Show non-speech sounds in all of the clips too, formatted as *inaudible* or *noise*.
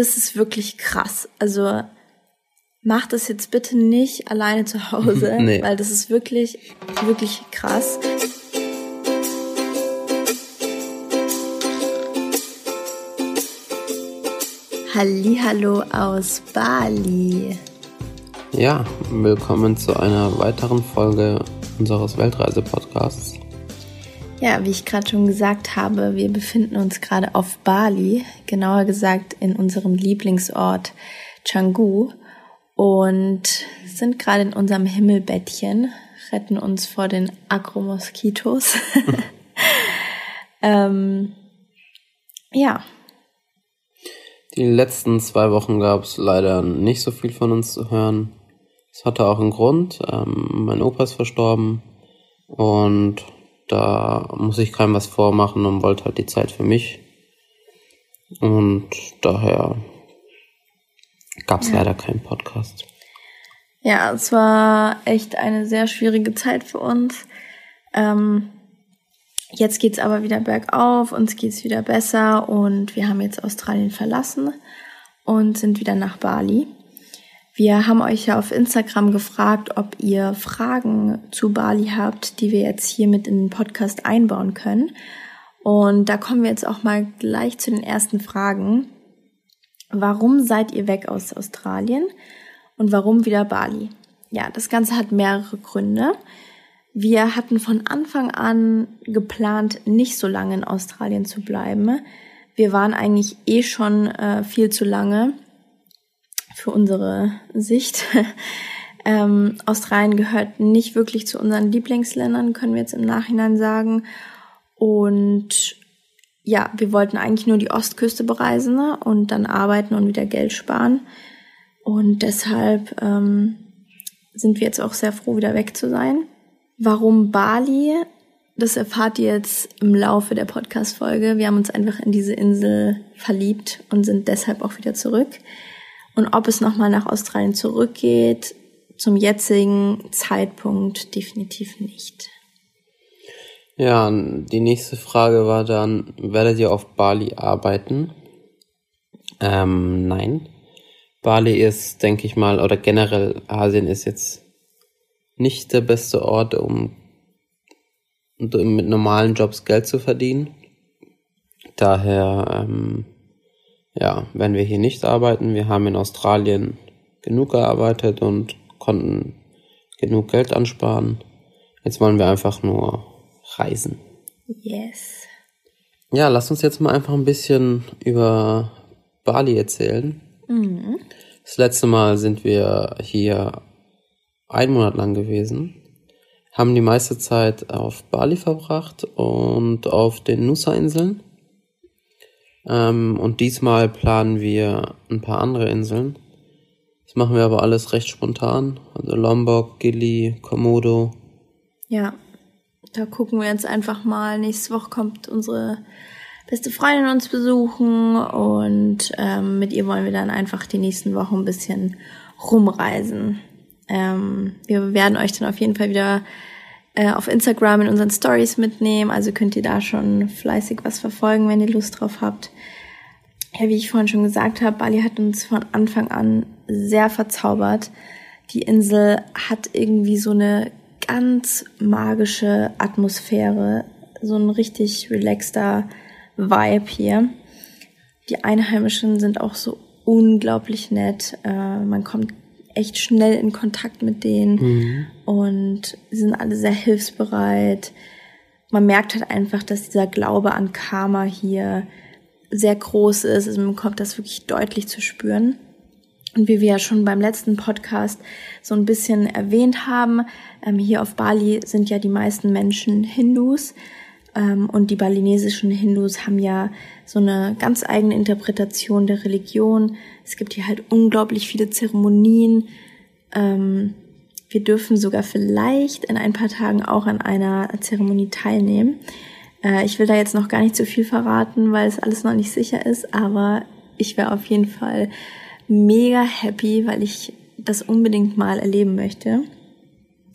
das ist wirklich krass. Also macht das jetzt bitte nicht alleine zu Hause, *laughs* nee. weil das ist wirklich, wirklich krass. Hallo aus Bali. Ja, willkommen zu einer weiteren Folge unseres Weltreise-Podcasts. Ja, wie ich gerade schon gesagt habe, wir befinden uns gerade auf Bali, genauer gesagt in unserem Lieblingsort Canggu und sind gerade in unserem Himmelbettchen, retten uns vor den Agromoskitos. *laughs* ähm, ja. Die letzten zwei Wochen gab es leider nicht so viel von uns zu hören. Es hatte auch einen Grund. Ähm, mein Opa ist verstorben und da muss ich keinem was vormachen und wollte halt die Zeit für mich. Und daher gab es ja. leider keinen Podcast. Ja, es war echt eine sehr schwierige Zeit für uns. Ähm, jetzt geht's aber wieder bergauf, uns geht's wieder besser und wir haben jetzt Australien verlassen und sind wieder nach Bali. Wir haben euch ja auf Instagram gefragt, ob ihr Fragen zu Bali habt, die wir jetzt hier mit in den Podcast einbauen können. Und da kommen wir jetzt auch mal gleich zu den ersten Fragen. Warum seid ihr weg aus Australien und warum wieder Bali? Ja, das Ganze hat mehrere Gründe. Wir hatten von Anfang an geplant, nicht so lange in Australien zu bleiben. Wir waren eigentlich eh schon äh, viel zu lange für unsere Sicht. *laughs* ähm, Australien gehört nicht wirklich zu unseren Lieblingsländern, können wir jetzt im Nachhinein sagen. Und ja, wir wollten eigentlich nur die Ostküste bereisen ne? und dann arbeiten und wieder Geld sparen. Und deshalb ähm, sind wir jetzt auch sehr froh, wieder weg zu sein. Warum Bali? Das erfahrt ihr jetzt im Laufe der Podcast-Folge. Wir haben uns einfach in diese Insel verliebt und sind deshalb auch wieder zurück. Und ob es nochmal nach Australien zurückgeht, zum jetzigen Zeitpunkt definitiv nicht. Ja, die nächste Frage war dann, werdet ihr auf Bali arbeiten? Ähm, nein. Bali ist, denke ich mal, oder generell Asien ist jetzt nicht der beste Ort, um mit normalen Jobs Geld zu verdienen. Daher ähm, ja, werden wir hier nicht arbeiten. Wir haben in Australien genug gearbeitet und konnten genug Geld ansparen. Jetzt wollen wir einfach nur reisen. Yes. Ja, lass uns jetzt mal einfach ein bisschen über Bali erzählen. Mhm. Das letzte Mal sind wir hier einen Monat lang gewesen, haben die meiste Zeit auf Bali verbracht und auf den Nusa-Inseln. Ähm, und diesmal planen wir ein paar andere Inseln. Das machen wir aber alles recht spontan. Also Lombok, Gili, Komodo. Ja, da gucken wir jetzt einfach mal. Nächste Woche kommt unsere beste Freundin uns besuchen und ähm, mit ihr wollen wir dann einfach die nächsten Wochen ein bisschen rumreisen. Ähm, wir werden euch dann auf jeden Fall wieder äh, auf Instagram in unseren Stories mitnehmen. Also könnt ihr da schon fleißig was verfolgen, wenn ihr Lust drauf habt. Ja, wie ich vorhin schon gesagt habe, Bali hat uns von Anfang an sehr verzaubert. Die Insel hat irgendwie so eine ganz magische Atmosphäre, so ein richtig relaxter Vibe hier. Die Einheimischen sind auch so unglaublich nett. Äh, man kommt echt schnell in Kontakt mit denen mhm. Und sind alle sehr hilfsbereit. Man merkt halt einfach, dass dieser Glaube an Karma hier sehr groß ist. Also man kommt das wirklich deutlich zu spüren. Und wie wir ja schon beim letzten Podcast so ein bisschen erwähnt haben, ähm, hier auf Bali sind ja die meisten Menschen Hindus. Ähm, und die balinesischen Hindus haben ja so eine ganz eigene Interpretation der Religion. Es gibt hier halt unglaublich viele Zeremonien. Wir dürfen sogar vielleicht in ein paar Tagen auch an einer Zeremonie teilnehmen. Äh, ich will da jetzt noch gar nicht so viel verraten, weil es alles noch nicht sicher ist, aber ich wäre auf jeden Fall mega happy, weil ich das unbedingt mal erleben möchte.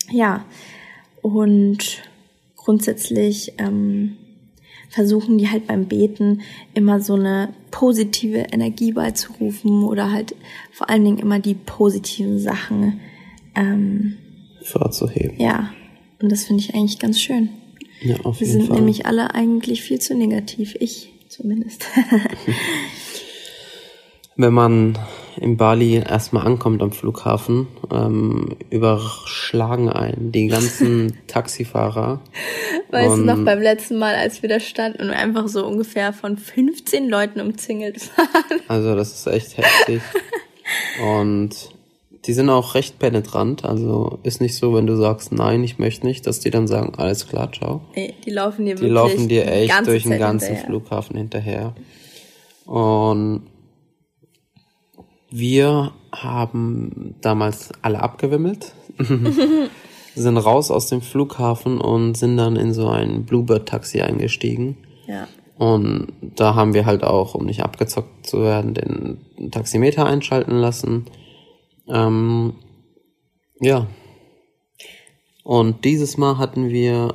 Ja, und grundsätzlich ähm, versuchen die halt beim Beten immer so eine positive Energie beizurufen oder halt vor allen Dingen immer die positiven Sachen ähm, vorzuheben. Ja, und das finde ich eigentlich ganz schön. Ja, auf Wir jeden sind Fall. nämlich alle eigentlich viel zu negativ. Ich zumindest. *laughs* Wenn man in Bali erstmal ankommt am Flughafen, ähm, überschlagen einen die ganzen *laughs* Taxifahrer. Weißt du noch Und- beim letzten Mal, als wir da standen und einfach so ungefähr von 15 Leuten umzingelt waren? Also das ist echt heftig. *laughs* Und die sind auch recht penetrant. Also ist nicht so, wenn du sagst, nein, ich möchte nicht, dass die dann sagen, alles klar, ciao. Nee, die laufen dir Die wirklich laufen dir echt durch den Zeit ganzen hinterher. Flughafen hinterher. Und wir haben damals alle abgewimmelt, *laughs* sind raus aus dem Flughafen und sind dann in so ein Bluebird-Taxi eingestiegen. Ja. Und da haben wir halt auch, um nicht abgezockt zu werden, den Taximeter einschalten lassen. Ähm, ja. Und dieses Mal hatten wir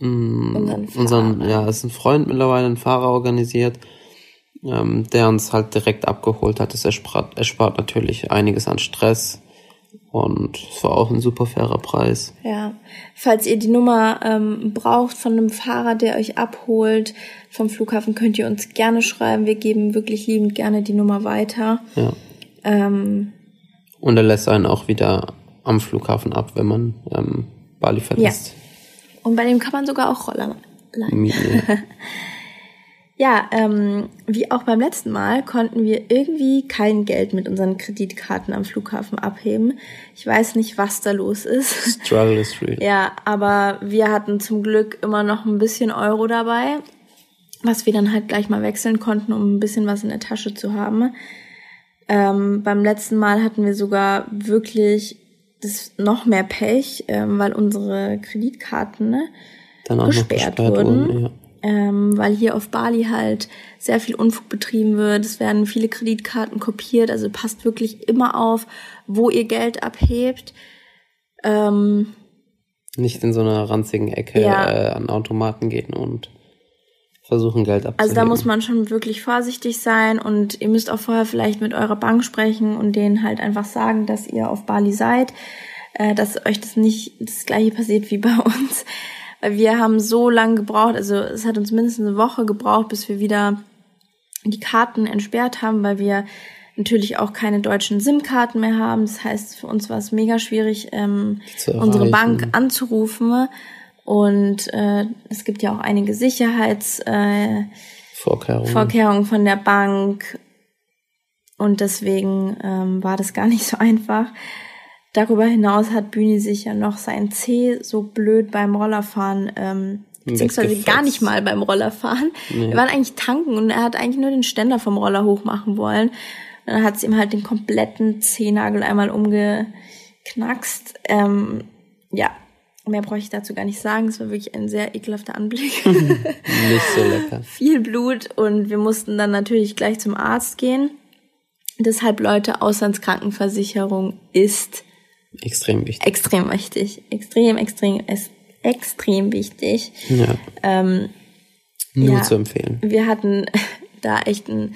mh, Unseren unseren, Fahrer. ja, ist ein Freund mittlerweile, ein Fahrer organisiert, ähm, der uns halt direkt abgeholt hat. Das erspart, erspart natürlich einiges an Stress. Und es war auch ein super fairer Preis. Ja, falls ihr die Nummer ähm, braucht von einem Fahrer, der euch abholt vom Flughafen, könnt ihr uns gerne schreiben. Wir geben wirklich liebend gerne die Nummer weiter. Ja. Ähm, Und er lässt einen auch wieder am Flughafen ab, wenn man ähm, Bali verlässt. und bei dem kann man sogar auch Roller leihen. Mieten. *laughs* Ja, ähm, wie auch beim letzten Mal konnten wir irgendwie kein Geld mit unseren Kreditkarten am Flughafen abheben. Ich weiß nicht, was da los ist. Struggle is real. Ja, aber wir hatten zum Glück immer noch ein bisschen Euro dabei, was wir dann halt gleich mal wechseln konnten, um ein bisschen was in der Tasche zu haben. Ähm, beim letzten Mal hatten wir sogar wirklich das noch mehr Pech, ähm, weil unsere Kreditkarten ne, gesperrt, gesperrt wurden. wurden. Ja. ähm, weil hier auf Bali halt sehr viel Unfug betrieben wird. Es werden viele Kreditkarten kopiert, also passt wirklich immer auf, wo ihr Geld abhebt. Ähm, Nicht in so einer ranzigen Ecke Ja. äh, an Automaten gehen und versuchen Geld abzuheben. also da muss man schon wirklich vorsichtig sein und ihr müsst auch vorher vielleicht mit eurer Bank sprechen und denen halt einfach sagen, dass ihr auf Bali seid, äh, dass euch das nicht das gleiche passiert wie bei uns. Weil wir haben so lange gebraucht, also es hat uns mindestens eine Woche gebraucht, bis wir wieder die Karten entsperrt haben, weil wir natürlich auch keine deutschen SIM-Karten mehr haben. Das heißt, für uns war es mega schwierig, ähm, unsere. Bank anzurufen. Und äh, es gibt ja auch einige Sicherheitsvorkehrungen äh, Vorkehrungen. Vorkehrungen von der Bank. Und deswegen ähm, war das gar *laughs* nicht so einfach. Darüber hinaus hat Bühni sich ja noch sein C so blöd beim Rollerfahren, ähm, beziehungsweise gar nicht mal beim Rollerfahren. Wir waren eigentlich tanken und er hat eigentlich nur den Ständer vom Roller hochmachen wollen. Und dann hat es ihm halt den kompletten Zehennagel einmal umgeknackst. Ähm, ja, mehr brauche ich dazu gar nicht sagen. Es war wirklich ein sehr ekelhafter Anblick. *laughs* Nicht so lecker. *laughs* viel Blut und wir mussten dann natürlich gleich zum Arzt gehen. Deshalb Leute, Auslandskrankenversicherung ist Extrem wichtig. extrem wichtig. Extrem, extrem, extrem wichtig. Ja. Ähm, Nur ja. zu empfehlen. wir hatten *laughs* da echt ein,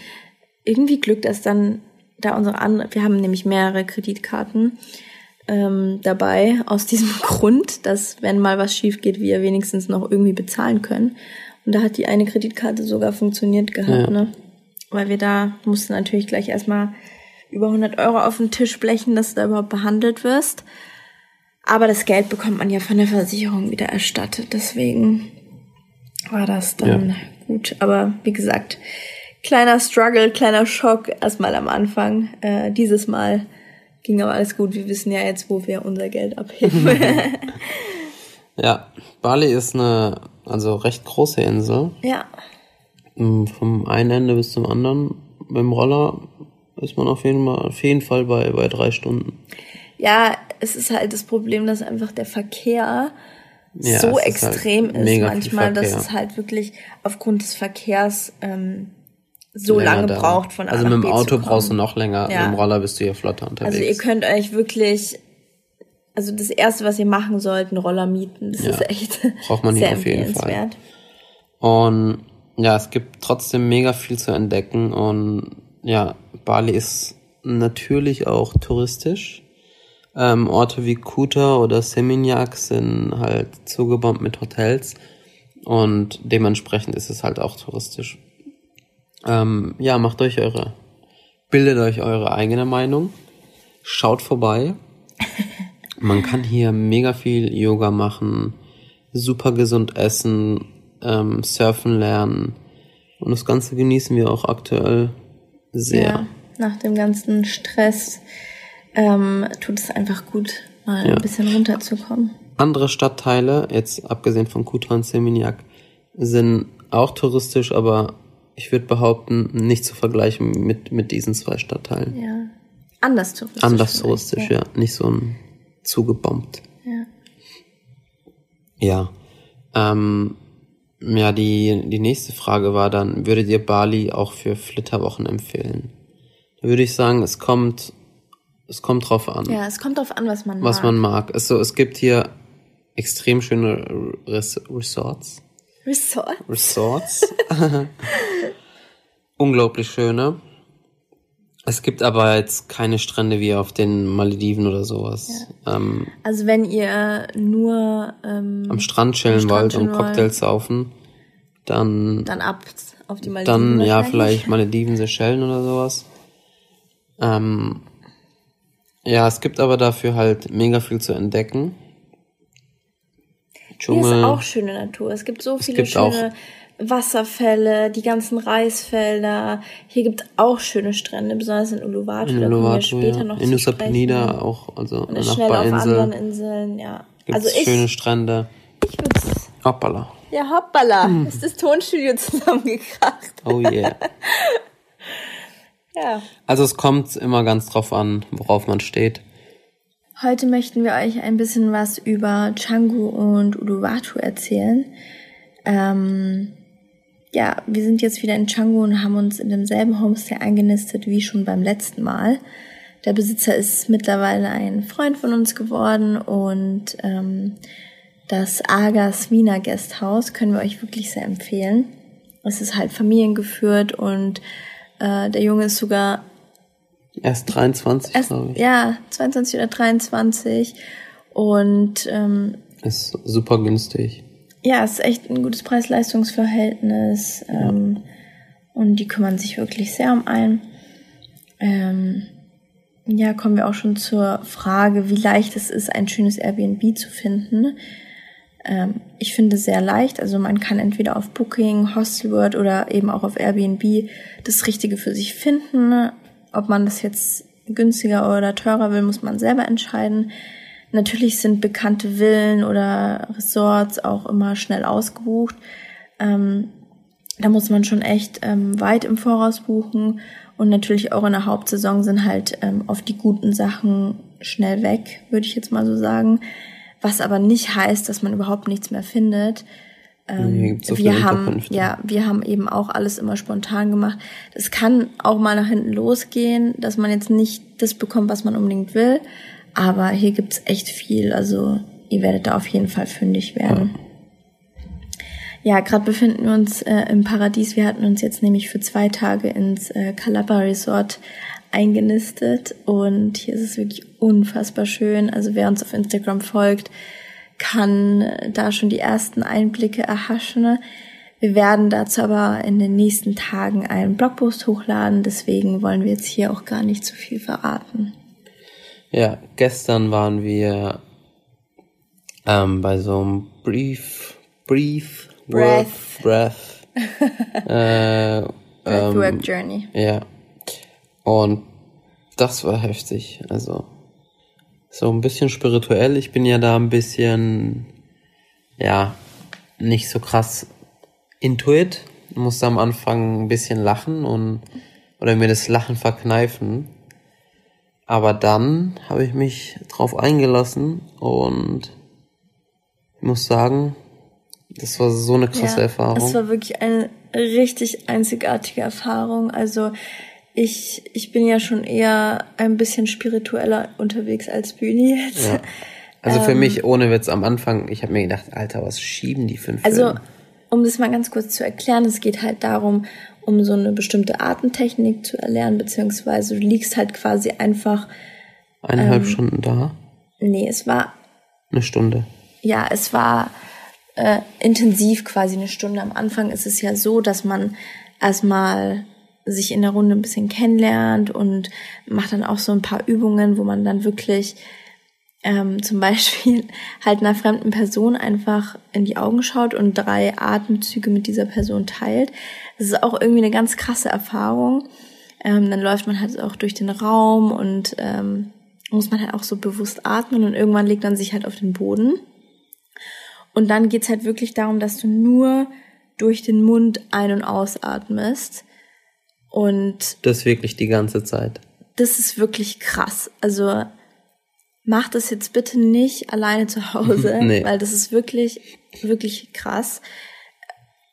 irgendwie Glück, dass dann da unsere andere, wir haben nämlich mehrere Kreditkarten ähm, dabei, aus diesem *laughs* Grund, dass wenn mal was schief geht, wir wenigstens noch irgendwie bezahlen können. Und da hat die eine Kreditkarte sogar funktioniert gehabt, Ja. ne? Weil wir da mussten natürlich gleich erstmal über 100 Euro auf den Tisch blechen, dass du da überhaupt behandelt wirst. Aber das Geld bekommt man ja von der Versicherung wieder erstattet. Deswegen war das dann Ja. gut. Aber wie gesagt, kleiner Struggle, kleiner Schock erstmal am Anfang. Äh, dieses Mal ging aber alles gut. Wir wissen ja jetzt, wo wir unser Geld abheben. *laughs* Ja, Bali ist eine also recht große Insel. ja, Mm, Vom einen Ende bis zum anderen. Mit dem Roller ist man auf jeden, Mal, auf jeden Fall bei, bei drei Stunden. ja, es ist halt das Problem, dass einfach der Verkehr Ja, so ist halt extrem ist, mega viel manchmal, dass es halt wirklich aufgrund des Verkehrs ähm, so lange dauert. braucht von A Also mit dem Auto brauchst du noch länger. Ja. Mit dem Roller bist du ja flotter unterwegs. Also ihr könnt euch wirklich, also das erste, was ihr machen sollt, einen Roller mieten. Das Ja, ist echt braucht man hier auf jeden Fall. Und ja, es gibt trotzdem mega viel zu entdecken und ja, Bali ist natürlich auch touristisch. Ähm, Orte wie Kuta oder Seminyak sind halt zugebombt mit Hotels und dementsprechend ist es halt auch touristisch. Ähm, ja, macht euch eure, bildet euch eure eigene Meinung, schaut vorbei. *laughs* Man kann hier mega viel Yoga machen, super gesund essen, ähm, surfen lernen und das Ganze genießen wir auch aktuell sehr. Ja, nach dem ganzen Stress ähm, tut es einfach gut, mal ja. ein bisschen runterzukommen. Andere Stadtteile, jetzt abgesehen von Kuta und Seminyak, sind auch touristisch, aber ich würde behaupten, nicht zu vergleichen mit, mit diesen zwei Stadtteilen. Ja. Anders touristisch. Anders touristisch, ja. ja. Nicht so ein zugebombt. Ja. Ja. Ähm, ja, die, die nächste Frage war dann, würdet ihr Bali auch für Flitterwochen empfehlen? Da würde ich sagen, es kommt, es kommt drauf an. Ja, es kommt drauf an, was man was mag. Was man mag. Also, es gibt hier extrem schöne Res Resorts. Resorts? Resorts. *laughs* Unglaublich schöne. Es gibt aber jetzt keine Strände wie auf den Malediven oder sowas. Ja. Ähm, also wenn ihr nur ähm, am Strand chillen wollt und Cocktails saufen, dann dann ab auf die Malediven. Dann ja vielleicht Malediven, Seychellen oder sowas. Ähm, ja, es gibt aber dafür halt mega viel zu entdecken. Dschungel. Hier ist auch schöne Natur. Es gibt so viele gibt schöne Wasserfälle, die ganzen Reisfelder. Hier gibt auch schöne Strände, besonders in Uluwatu. In Uluwatu, da wir später ja. noch in Nusa Penida auch, also Und schnell auf anderen Inseln, ja. Gibt's also ich, schöne Strände. Ich würd's. Hoppala. Ja, hoppala. Hm. Ist das Tonstudio *laughs* zusammengekracht. Oh yeah. *laughs* ja. Also es kommt immer ganz drauf an, worauf man steht. Heute möchten wir euch ein bisschen was über Canggu und Uluwatu erzählen. Ähm, ja, wir sind jetzt wieder in Canggu und haben uns in demselben Homestay eingenistet wie schon beim letzten Mal. Der Besitzer ist mittlerweile ein Freund von uns geworden und ähm, das Agas Wiener Guesthouse können wir euch wirklich sehr empfehlen. Es ist halt familiengeführt und äh, der Junge ist sogar erst 23, glaube ich. Ja, 22 oder 23 und ähm, ist super günstig ja, es ist echt ein gutes Preis-Leistungs-Verhältnis. Ähm, und die kümmern sich wirklich sehr um einen. Ähm, ja, kommen wir auch schon zur Frage, wie leicht es ist, ein schönes Airbnb zu finden. Ähm, ich finde es sehr leicht. Also man kann entweder auf Booking, Hostelworld oder eben auch auf Airbnb das Richtige für sich finden. Ob man das jetzt günstiger oder teurer will, muss man selber entscheiden. Natürlich sind bekannte Villen oder Resorts auch immer schnell ausgebucht. Ähm, da muss man schon echt ähm, weit im Voraus buchen. Und natürlich auch in der Hauptsaison sind halt ähm, oft die guten Sachen schnell weg, würde ich jetzt mal so sagen. Was aber nicht heißt, dass man überhaupt nichts mehr findet. Ähm, so wir haben, ja, wir haben eben auch alles immer spontan gemacht. Es kann auch mal nach hinten losgehen, dass man jetzt nicht das bekommt, was man unbedingt will. Aber hier gibt's echt viel. Also ihr werdet da auf jeden Fall fündig werden. Ja, ja gerade befinden wir uns äh, im Paradies. Wir hatten uns jetzt nämlich für zwei Tage ins äh, Calabar Resort eingenistet und hier ist es wirklich unfassbar schön. Also wer uns auf Instagram folgt, kann äh, da schon die ersten Einblicke erhaschen. Wir werden dazu aber in den nächsten Tagen einen Blogpost hochladen, deswegen wollen wir jetzt hier auch gar nicht zu viel verraten. Ja, gestern waren wir ähm, bei so einem Brief, Brief, Breath, Work, Breath, *laughs* äh, Breathwork ähm, Journey. Ja. Und das war heftig. Also so ein bisschen spirituell. Ich bin ja da ein bisschen, ja, nicht so krass intuit. Musste am Anfang ein bisschen lachen und oder mir das Lachen verkneifen. Aber dann habe ich mich drauf eingelassen und ich muss sagen, das war so eine krasse ja, Erfahrung. Es war wirklich eine richtig einzigartige Erfahrung. Also ich, ich bin ja schon eher ein bisschen spiritueller unterwegs als Bühni jetzt. Ja. Also für ähm, mich ohne Witz am Anfang, ich habe mir gedacht, Alter, was schieben die fünf? Also um das mal ganz kurz zu erklären, es geht halt darum, um so eine bestimmte Atemtechnik zu erlernen, beziehungsweise du liegst halt quasi einfach. Eineinhalb ähm, Stunden da? Nee, es war. Eine Stunde. Ja, es war äh, intensiv quasi eine Stunde. Am Anfang ist es ja so, dass man erstmal sich in der Runde ein bisschen kennenlernt und macht dann auch so ein paar Übungen, wo man dann wirklich ähm, zum Beispiel *laughs* halt einer fremden Person einfach in die Augen schaut und drei Atemzüge mit dieser Person teilt. Das ist auch irgendwie eine ganz krasse Erfahrung. Ähm, dann läuft man halt auch durch den Raum und ähm, muss man halt auch so bewusst atmen und irgendwann legt man sich halt auf den Boden. Und dann geht's halt wirklich darum, dass du nur durch den Mund ein- und ausatmest. Und das wirklich die ganze Zeit. Das ist wirklich krass. Also mach das jetzt bitte nicht alleine zu Hause, *laughs* nee. weil das ist wirklich, wirklich krass.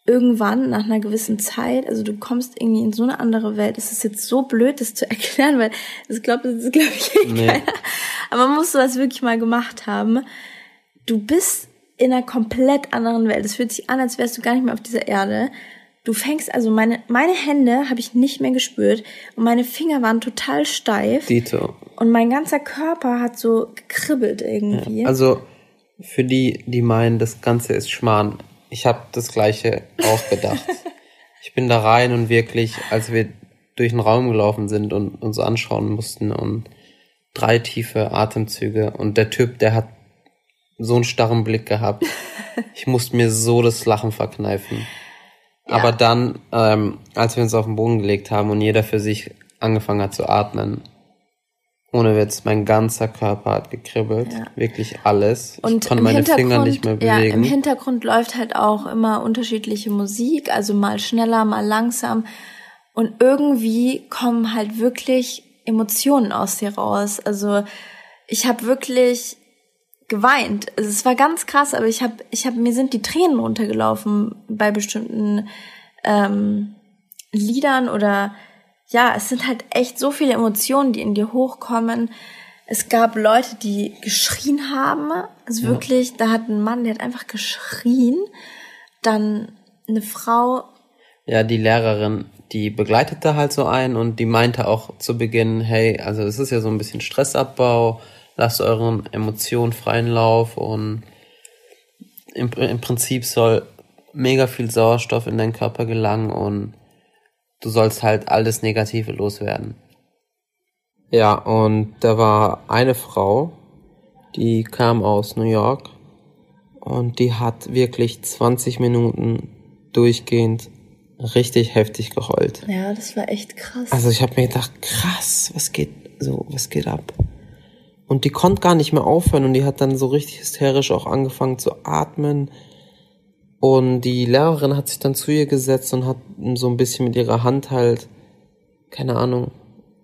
Irgendwann, nach einer gewissen Zeit, also du kommst irgendwie in so eine andere Welt. Es ist jetzt so blöd, das zu *laughs* erklären, weil das glaubt, das ist, glaube ich, eh nee. keiner. Aber man muss sowas wirklich mal gemacht haben. Du bist in einer komplett anderen Welt. Es fühlt sich an, als wärst du gar nicht mehr auf dieser Erde. Du fängst also meine meine Hände habe ich nicht mehr gespürt und meine Finger waren total steif. Dito. Und mein ganzer Körper hat so gekribbelt irgendwie. Ja, also für die, die meinen, das Ganze ist Schmarrn, ich habe das gleiche auch gedacht. *laughs* ich bin da rein und wirklich, als wir durch den Raum gelaufen sind und uns anschauen mussten und drei tiefe Atemzüge und der Typ, der hat so einen starren Blick gehabt. *laughs* Ich musste mir so das Lachen verkneifen. Ja. Aber dann, ähm, als wir uns auf den Boden gelegt haben und jeder für sich angefangen hat zu atmen, ohne Witz, mein ganzer Körper hat gekribbelt. Ja. Wirklich alles. Und ich konnte meine Finger nicht mehr bewegen. Ja, im Hintergrund läuft halt auch immer unterschiedliche Musik, also mal schneller, mal langsam. Und irgendwie kommen halt wirklich Emotionen aus dir raus. Also ich habe wirklich geweint. Also es war ganz krass, aber ich habe, ich habe, mir sind die Tränen runtergelaufen bei bestimmten ähm, Liedern oder ja, es sind halt echt so viele Emotionen, die in dir hochkommen. Es gab Leute, die geschrien haben. Also ja. wirklich, da hat ein Mann, der hat einfach geschrien. Dann eine Frau. Ja, die Lehrerin, die begleitete halt so ein und die meinte auch zu Beginn, hey, also es ist ja so ein bisschen Stressabbau lasst euren Emotionen freien Lauf und im, im Prinzip soll mega viel Sauerstoff in deinen Körper gelangen und du sollst halt alles Negative loswerden. Ja, und da war eine Frau, die kam aus New York und die hat wirklich 20 Minuten durchgehend richtig heftig geheult. Ja, das war echt krass. Also ich habe mir gedacht, krass, was geht so, was geht ab? Und die konnte gar nicht mehr aufhören und die hat dann so richtig hysterisch auch angefangen zu atmen. Und die Lehrerin hat sich dann zu ihr gesetzt und hat so ein bisschen mit ihrer Hand halt, keine Ahnung.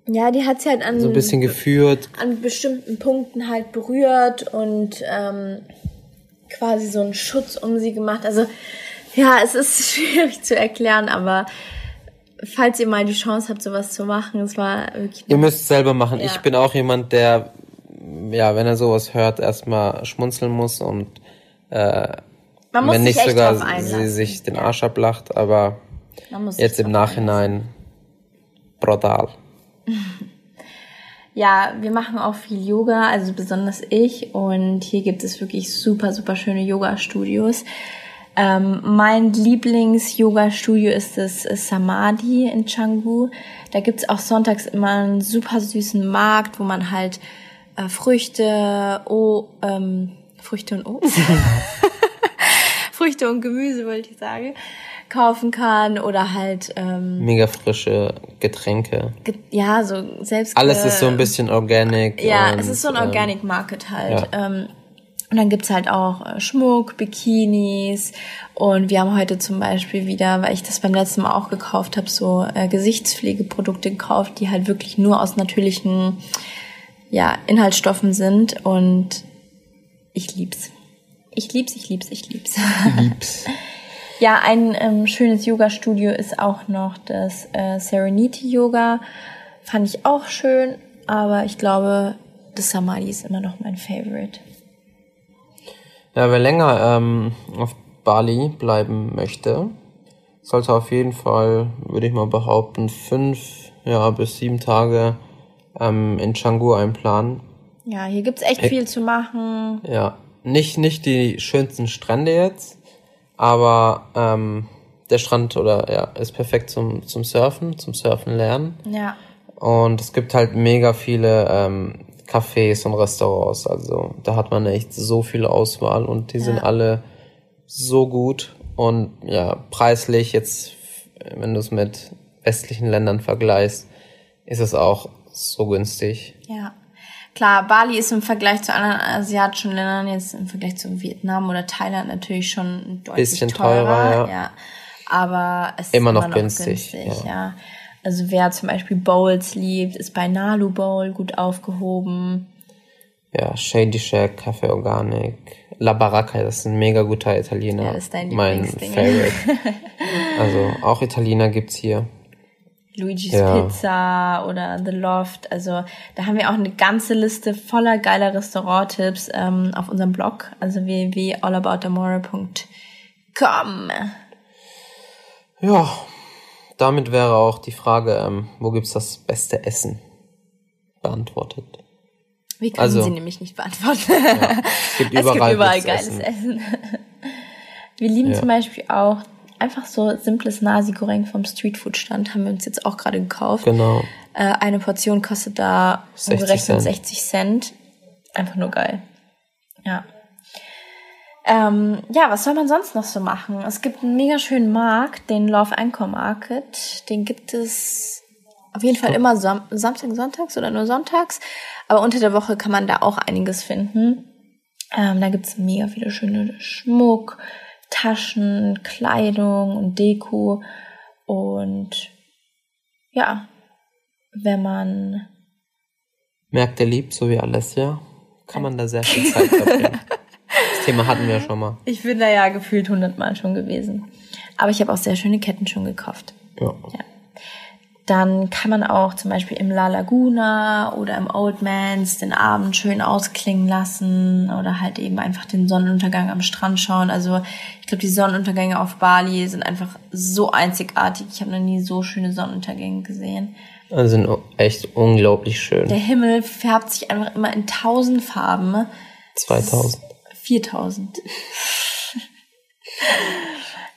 Ja, die hat sie halt an so ein bisschen geführt. An bestimmten Punkten halt berührt und ähm, quasi so einen Schutz um sie gemacht. Also ja, es ist *laughs* schwierig zu erklären, aber falls ihr mal die Chance habt, sowas zu machen, es war wirklich. Ihr müsst es selber machen. Ja. Ich bin auch jemand, der ja, wenn er sowas hört, erstmal schmunzeln muss und äh, Man muss wenn nicht sogar sie sich den Arsch ablacht, aber jetzt im Nachhinein brutal. *laughs* Ja, wir machen auch viel Yoga, also besonders ich. Und hier gibt es wirklich super, super schöne Yoga-Studios. Ähm, mein Lieblings-Yoga-Studio ist das Samadhi in Canggu. Da gibt's auch sonntags immer einen super süßen Markt, wo man halt äh, Früchte, oh, ähm, Früchte und Obst. *laughs* *laughs* Früchte und Gemüse, wollte ich sagen, kaufen kann oder halt ähm, mega frische Getränke. Ge ja, so selbst. Alles ist so ein bisschen organic. Ja, und, es ist so ein ähm, Organic Market halt. Ja. Ähm, und dann gibt's halt auch äh, Schmuck, Bikinis und wir haben heute zum Beispiel wieder, weil ich das beim letzten Mal auch gekauft habe, so äh, Gesichtspflegeprodukte gekauft, die halt wirklich nur aus natürlichen ja, Inhaltsstoffen sind und ich lieb's. Ich lieb's, ich lieb's, ich lieb's. Lieb's. *laughs* ja, ein ähm, schönes Yoga-Studio ist auch noch das äh, Serenity Yoga. Fand ich auch schön, aber ich glaube, das Samadhi ist immer noch mein Favorite. Ja, wer länger ähm, auf Bali bleiben möchte, sollte auf jeden Fall, würde ich mal behaupten, fünf ja, bis sieben Tage ähm, in Canggu einplanen. Ja, hier gibt's echt viel zu machen. Ja, nicht, nicht die schönsten Strände jetzt, aber ähm, der Strand oder ja, ist perfekt zum, zum Surfen, zum Surfen lernen. Ja. Und es gibt halt mega viele ähm, Cafés und Restaurants. Also da hat man echt so viel Auswahl und die sind alle so gut. Und ja, preislich jetzt, wenn du es mit westlichen Ländern vergleichst, ist es auch so günstig. Ja. Klar, Bali ist im Vergleich zu anderen asiatischen Ländern, jetzt im Vergleich zu Vietnam oder Thailand natürlich schon deutlich Bisschen teurer. teurer, ja. ja. Aber es Immer ist noch immer noch günstig, günstig, ja. ja. Also wer zum Beispiel Bowls liebt, ist bei Nalu Bowl gut aufgehoben. Ja, Shady Shack, Café Organic, La Baracca, das ist ein mega guter Italiener. Ja, das ist dein mein. Favorite. *laughs* also auch Italiener gibt's hier. Luigi's Ja. Pizza oder The Loft. Also da haben wir auch eine ganze Liste voller geiler Restauranttipps ähm, auf unserem Blog, also www.allabouttamore.com. Ja, damit wäre auch die Frage, ähm, wo gibt's das beste Essen beantwortet. Wir können Also- sie nämlich nicht beantworten. Es gibt *laughs* es überall, gibt überall geiles Essen. Essen. Wir lieben Ja. zum Beispiel auch einfach so simples Nasi Goreng vom Streetfood-Stand, haben wir uns jetzt auch gerade gekauft. Genau. Äh, eine Portion kostet da 60 umgerechnet Cent. 60 Cent. Einfach nur geil. Ja. Ähm, ja, was soll man sonst noch so machen? Es gibt einen mega schönen Markt, den Love Anchor Market. Den gibt es auf jeden Fall immer Sam Samstag, Sonntags oder nur Sonntags. Aber unter der Woche kann man da auch einiges finden. Ähm, da gibt's mega viele schöne Schmuck, Taschen, Kleidung und Deko. Und ja, wenn man Märkte liebt, so wie Alessia, kann man da sehr viel Zeit verbringen. das Thema hatten wir schon mal. Ich bin da ja gefühlt hundertmal schon gewesen. Aber ich habe auch sehr schöne Ketten schon gekauft. Ja. Dann kann man auch zum Beispiel im La Laguna oder im Old Mans den Abend schön ausklingen lassen oder halt eben einfach den Sonnenuntergang am Strand schauen. Also ich glaube, die Sonnenuntergänge auf Bali sind einfach so einzigartig. Ich habe noch nie so schöne Sonnenuntergänge gesehen. Also sind echt unglaublich schön. Der Himmel färbt sich einfach immer in tausend Farben. 2000. 4000. *laughs*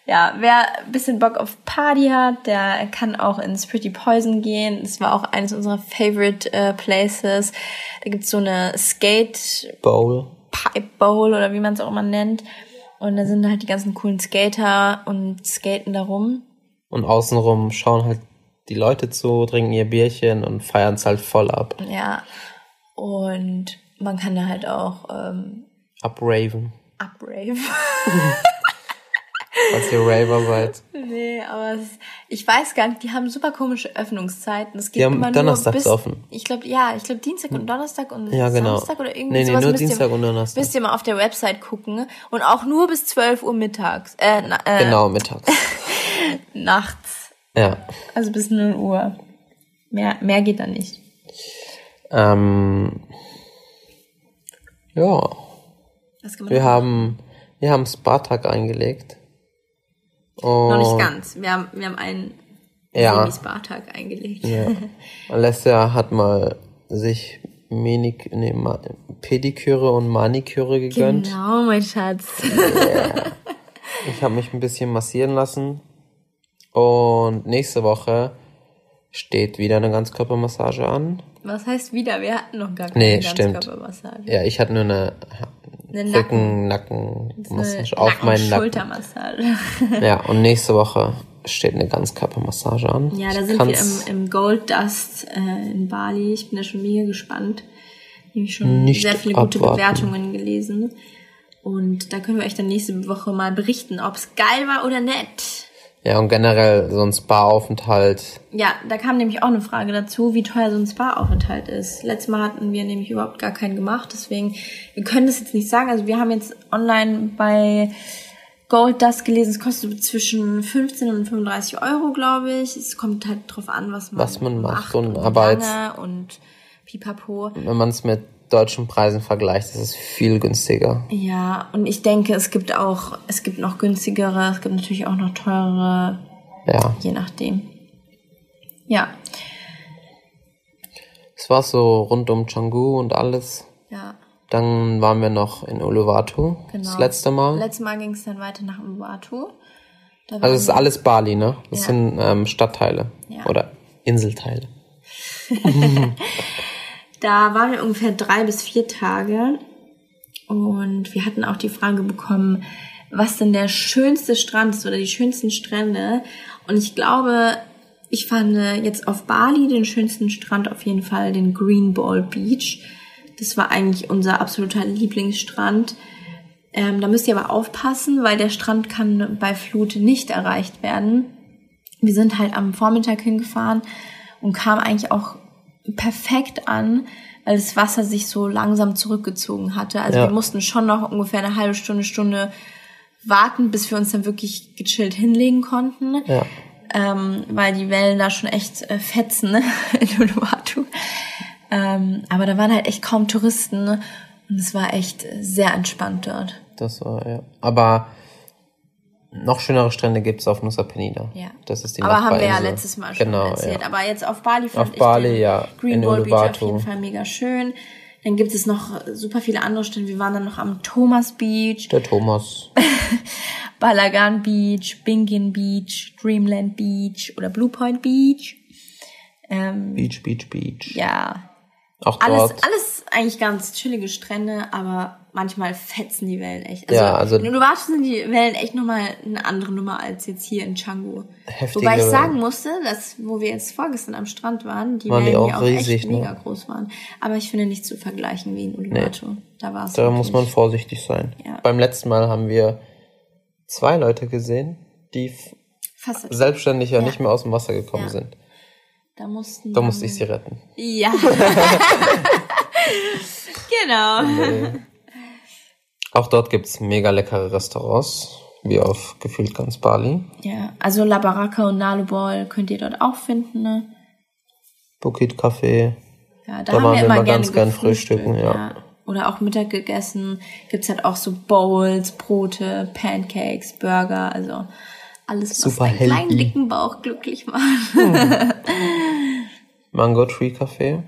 ja, wer ein bisschen Bock auf Party hat, der kann auch ins Pretty Poison gehen. Das war auch eines unserer favorite äh, places. Da gibt's so eine Skate Bowl. Pipe Bowl oder wie man es auch immer nennt. Und da sind halt die ganzen coolen Skater und skaten da rum. Und außenrum schauen halt die Leute zu, trinken ihr Bierchen und feiern es halt voll ab. Ja. Und man kann da halt auch ähm, Abraven. uprave. *laughs* Falls ihr Raver seid. Nee, aber es, ich weiß gar nicht, die haben super komische Öffnungszeiten. Es geht Die haben immer donnerstags bis, offen. Ich glaube, ja, ich glaube Dienstag und Donnerstag und Ja, genau. Samstag oder irgendwie Nee, nee, sowas. nur Dienstag ihr, und Donnerstag. Müsst ihr mal auf der Website gucken. Und auch nur bis 12 Uhr mittags. Äh, na, äh Genau, mittags. *laughs* nachts. Ja. Also bis 0 Uhr. Mehr, mehr geht da nicht. Ähm, ja, wir haben, wir haben Spartag eingelegt. Und noch nicht ganz. Wir haben, wir haben einen Ja. Semi-Spartag eingelegt. Ja. *laughs* Alessia hat mal sich Menik, nee, Ma Pediküre und Maniküre gegönnt. Genau, mein Schatz. Ich habe mich ein bisschen massieren lassen. Und nächste Woche steht wieder eine Ganzkörpermassage an. Was heißt wieder? Wir hatten noch gar keine Nee, stimmt. Ganzkörpermassage. Ja, ich hatte nur eine Eine Rücken, Nacken, Eine Massage auf meinen Nacken. Schultermassage. *laughs* Ja, und nächste Woche steht eine Ganzkörpermassage an. Ja, da Ich sind wir im, im Gold Dust äh, in Bali. Ich bin da schon mega gespannt. Nämlich schon Nicht sehr viele gute abwarten. Bewertungen gelesen. Und da können wir euch dann nächste Woche mal berichten, ob es geil war oder nett. Ja, und generell so ein Spa-Aufenthalt. Ja, da kam nämlich auch eine Frage dazu, wie teuer so ein Spa-Aufenthalt ist. Letztes Mal hatten wir nämlich überhaupt gar keinen gemacht, deswegen, wir können das jetzt nicht sagen. Also wir haben jetzt online bei Gold Dust gelesen, es kostet zwischen 15 und 35 Euro, glaube ich. Es kommt halt drauf an, was man, Was man macht und und aber lange und pipapo. Wenn man es mit deutschen Preisen vergleicht, ist es viel günstiger. Ja, und ich denke, es gibt auch, es gibt noch günstigere, es gibt natürlich auch noch teurere, Ja. je nachdem. Ja, Es war so rund um Canggu und alles. ja, Dann waren wir noch in Uluwatu genau. das letzte Mal. Letztes Mal ging es dann weiter nach Uluwatu. Da Also es ist alles Bali, ne? Das Ja. sind ähm, Stadtteile Ja. oder Inselteile. *laughs* *laughs* Da waren wir ungefähr drei bis vier Tage und wir hatten auch die Frage bekommen, was denn der schönste Strand ist oder die schönsten Strände. Und ich glaube, ich fand jetzt auf Bali den schönsten Strand auf jeden Fall den Green Ball Beach. Das war eigentlich unser absoluter Lieblingsstrand. Ähm, da müsst ihr aber aufpassen, weil der Strand kann bei Flut nicht erreicht werden. Wir sind halt am Vormittag hingefahren und kamen eigentlich auch perfekt an, weil das Wasser sich so langsam zurückgezogen hatte. Also Ja. wir mussten schon noch ungefähr eine halbe Stunde, Stunde warten, bis wir uns dann wirklich gechillt hinlegen konnten. Ja. Ähm, weil die Wellen da schon echt äh, fetzen ne? *laughs* in Uluwatu. Ähm, aber da waren halt echt kaum Touristen ne? und es war echt sehr entspannt dort. Das war, ja. Aber noch schönere Strände gibt's auf Nusa Penida. Ja. Das ist die Aber haben wir ja letztes Mal schon genau, erzählt. Ja. Aber jetzt auf Bali fand Auf ich Bali, ja, Green Ball Beach auf jeden Fall mega schön. Dann gibt es noch super viele andere Strände. Wir waren dann noch am Thomas Beach, Der Thomas. *laughs* Balagan Beach, Bingin Beach, Dreamland Beach oder Blue Point Beach. Ähm, Beach, Beach, Beach. ja, Auch alles, dort. alles eigentlich ganz chillige Strände, aber manchmal fetzen die Wellen echt. Also, Ja, also- in Uluwatu sind die Wellen echt nochmal eine andere Nummer als jetzt hier in Canggu. Wobei ich sagen musste, dass, wo wir jetzt vorgestern am Strand waren, die Waren die Wellen auch hier auch riesig, echt ne? mega groß waren. Aber ich finde nicht zu vergleichen wie in Uluwatu. Da war es Da muss man vorsichtig sein. Ja. Beim letzten Mal haben wir zwei Leute gesehen, die fast, selbstständig ja, Ja. nicht mehr aus dem Wasser gekommen Ja. sind. Da mussten Da musste ich sie retten. Ja. *laughs* genau. Auch dort gibt's mega leckere Restaurants, wie auf gefühlt ganz Bali. Ja, also La Baraka und Nalubol könnt ihr dort auch finden, ne? Bukit Café. Ja, da, Da haben waren wir immer gerne ganz gern frühstücken, ja. Oder auch Mittag gegessen. Gibt's halt auch so Bowls, Brote, Pancakes, Burger, also alles, was Super deinen kleinen healthy. dicken Bauch glücklich macht. *laughs* Mango Tree Café.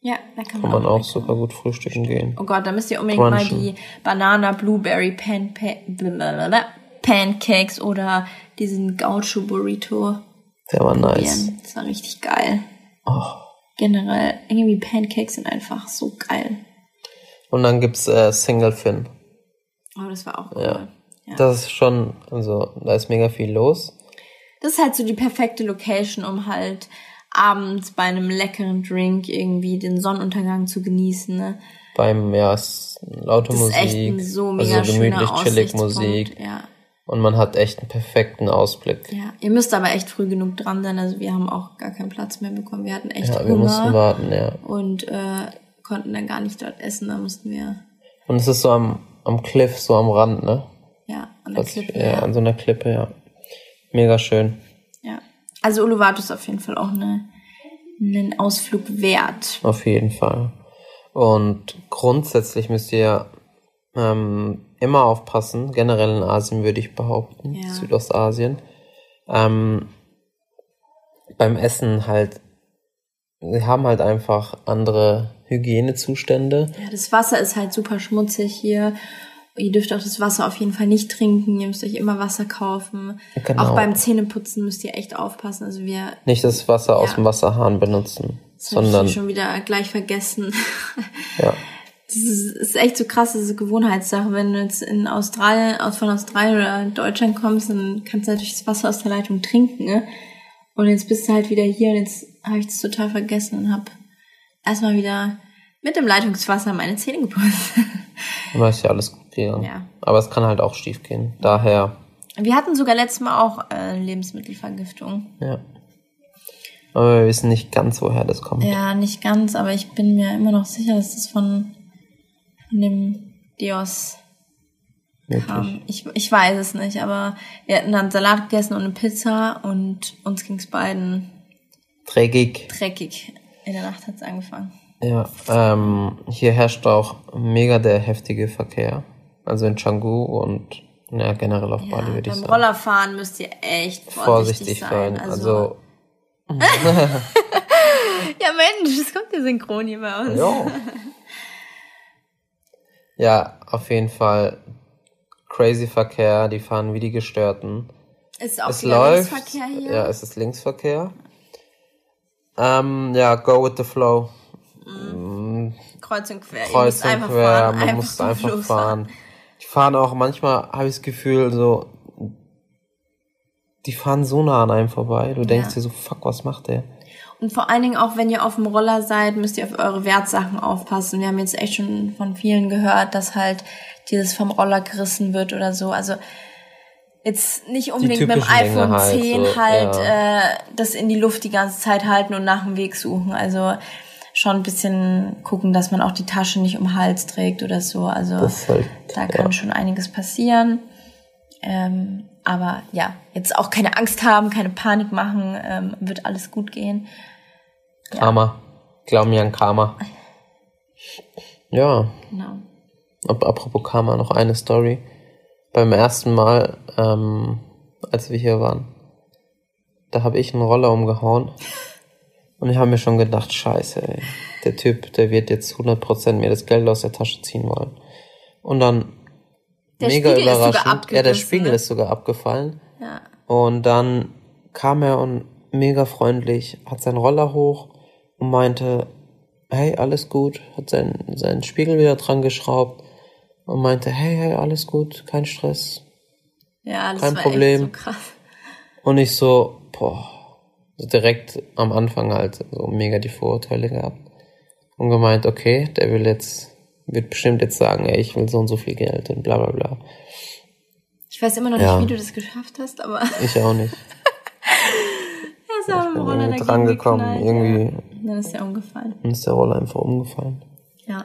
ja, da kann Kann man, man auch. auch super gut frühstücken gehen. Oh Gott, da müsst ihr unbedingt mal Crunchen. die Banana Blueberry Pan blablabla Pancakes oder diesen Gaucho Burrito Der war nice. probieren. Das war richtig geil. Oh. Generell, irgendwie Pancakes sind einfach so geil. Und dann gibt's äh, Single Fin. Oh, das war auch cool. Ja. Ja. Das ist schon, also da ist mega viel los. Das ist halt so die perfekte Location, um halt abends bei einem leckeren Drink irgendwie den Sonnenuntergang zu genießen. Ne? Beim, ja, es ist laute Das Musik. ist echt so mega also gemütlich, chillig. Musik. Ja, Und man hat echt einen perfekten Ausblick. ja. Ihr müsst aber echt früh genug dran sein. Also wir haben auch gar keinen Platz mehr bekommen. Wir hatten echt Ja, wir mussten Hunger warten, ja. und äh, konnten dann gar nicht dort essen. Da mussten wir Und es ist so am, am Cliff, so am Rand, ne? Ja an der Klippe. ja, Ja, an so einer Klippe, ja. Mega schön. ja. Also Uluwatu ist auf jeden Fall auch eine, einen Ausflug wert. Auf jeden Fall. Und grundsätzlich müsst ihr ähm, immer aufpassen, generell in Asien würde ich behaupten, Ja. Südostasien. Ähm, beim Essen halt, sie haben halt einfach andere Hygienezustände. Ja, das Wasser ist halt super schmutzig hier. Ihr dürft auch das Wasser auf jeden Fall nicht trinken. Ihr müsst euch immer Wasser kaufen. Genau. Auch beim Zähneputzen müsst ihr echt aufpassen. Also wir Nicht das Wasser aus Ja. dem Wasserhahn benutzen, das sondern ich schon wieder gleich vergessen. *laughs* ja, Das ist, ist echt so krass, das ist Gewohnheitssache. Wenn du jetzt in Australien, aus von Australien oder Deutschland kommst, dann kannst du natürlich das Wasser aus der Leitung trinken. Ne? Und jetzt bist du halt wieder hier und jetzt habe ich das total vergessen und habe erstmal wieder mit dem Leitungswasser meine Zähne geputzt. *laughs* aber ist ja alles gut gegangen. Ja. Aber es kann halt auch schief gehen. Daher, Wir hatten sogar letztes Mal auch äh, Lebensmittelvergiftung. ja. Aber wir wissen nicht ganz, woher das kommt. Ja, nicht ganz, aber ich bin mir immer noch sicher, dass das von, von dem Dios Wirklich. kam. Ich, ich weiß es nicht, aber wir hatten dann Salat gegessen und eine Pizza und uns ging's beiden Dreckig. dreckig. In der Nacht hat's angefangen. Ja, ähm, hier herrscht auch mega der heftige Verkehr. Also in Canggu und ja, generell auf Bali würde ich beim sagen. Rollerfahren müsst ihr echt vorsichtig, Vorsichtig sein. sein. Also, *laughs* ja Mensch, es kommt ja synchron hier bei uns. ja. ja, auf jeden Fall crazy Verkehr. Die fahren wie die Gestörten. Ist auch es läuft. Linksverkehr hier. Ja, es ist Linksverkehr. Ähm, ja, go with the flow. Kreuz und quer. Ihr Kreuz müsst und einfach quer, fahren. man muss einfach fahren. Fahren auch, manchmal habe ich das Gefühl, so, die fahren so nah an einem vorbei. Du denkst Ja. dir so, fuck, was macht der? Und vor allen Dingen auch, wenn ihr auf dem Roller seid, müsst ihr auf eure Wertsachen aufpassen. Wir haben jetzt echt schon von vielen gehört, dass halt dieses vom Roller gerissen wird oder so. Also jetzt nicht unbedingt mit dem typischen Dinge iPhone halt, 10 so, halt ja. äh, das in die Luft die ganze Zeit halten und nach dem Weg suchen. Also schon ein bisschen gucken, dass man auch die Tasche nicht um den Hals trägt oder so. Also halt, da kann ja. schon einiges passieren. Ähm, aber ja, jetzt auch keine Angst haben, keine Panik machen, ähm, wird alles gut gehen. Karma. Glaub mir an Karma. Ja, Genau. ap apropos Karma, noch eine Story. Beim ersten Mal, ähm, als wir hier waren, da habe ich einen Roller umgehauen. Und ich habe mir schon gedacht, scheiße, ey. Der Typ, der wird jetzt 100% mir das Geld aus der Tasche ziehen wollen. Und dann, Der mega Spiegel überraschend, ja, der Spiegel ne? ist sogar abgefallen. Ja. Und dann kam er und mega freundlich, hat seinen Roller hoch und meinte, hey, alles gut, hat seinen, seinen Spiegel wieder dran geschraubt und meinte, hey, hey, alles gut, kein Stress. Ja, das Kein Problem. so krass. Und ich so, boah, so direkt am Anfang halt so mega die Vorurteile gehabt. Und gemeint, okay, der will jetzt, wird bestimmt jetzt sagen, ey, ich will so und so viel Geld und bla bla bla. Ich weiß immer noch Ja. nicht, wie du das geschafft hast, aber *laughs* Ich auch nicht. ist auch im Roller irgendwie drangekommen, geknallt, irgendwie Ja. Dann ist er umgefallen. ist der Roller einfach umgefallen. Ja.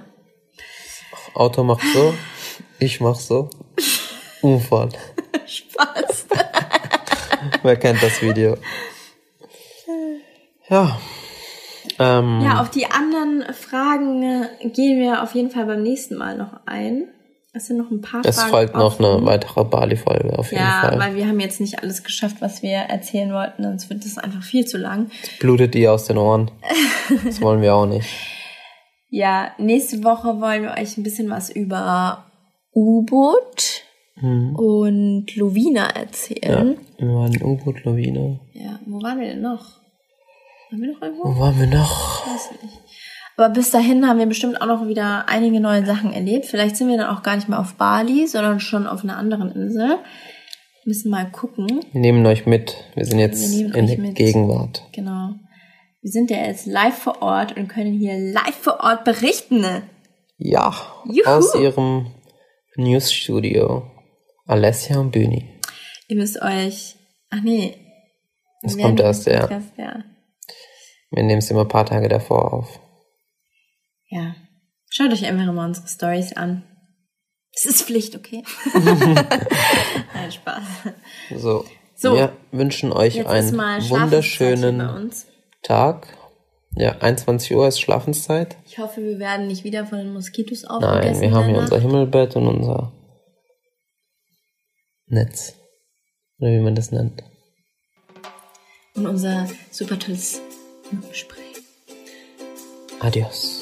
Auto macht so, ich mach so. *laughs* Unfall. Spaß. Wer kennt das Video? Ja. Ähm, Ja, auf die anderen Fragen äh, gehen wir auf jeden Fall beim nächsten Mal noch ein. Es sind noch ein paar es Fragen. folgt noch eine weitere Bali-Folge auf jeden Ja, Fall. weil wir haben jetzt nicht alles geschafft, was wir erzählen wollten, sonst wird das einfach viel zu lang. Blutet die aus den Ohren. *laughs* Das wollen wir auch nicht. Ja, nächste Woche wollen wir euch ein bisschen was über U-Boot Mhm. und Lovina erzählen. Wir waren in U-Boot-Lawine. Ja. wo waren wir denn noch? Waren wir noch irgendwo? Wo waren wir noch? Weiß nicht. Aber bis dahin haben wir bestimmt auch noch wieder einige neue Sachen erlebt. Vielleicht sind wir dann auch gar nicht mehr auf Bali, sondern schon auf einer anderen Insel. Müssen mal gucken. Wir nehmen euch mit. Wir sind jetzt Wir in der. Gegenwart. Genau. Wir sind ja jetzt live vor Ort und können hier live vor Ort berichten. Ja, Juhu. aus ihrem Newsstudio. Alessia und Bühni. Ihr müsst euch. Ach nee. Es wir kommt erst, ja. Podcast, ja. Wir nehmen es immer ein paar Tage davor auf. Ja. Schaut euch einfach mal unsere Stories an. Es ist Pflicht, okay? *laughs* Nein, Spaß. So, So. wir wünschen euch einen wunderschönen. Tag. Ja, 21 Uhr ist Schlafenszeit. Ich hoffe, wir werden nicht wieder von den Moskitos Nein, aufgegessen. wir haben hier der unser Nacht. Himmelbett und unser Netz. Oder wie man das nennt. Und unser super tolles Spray. Adios.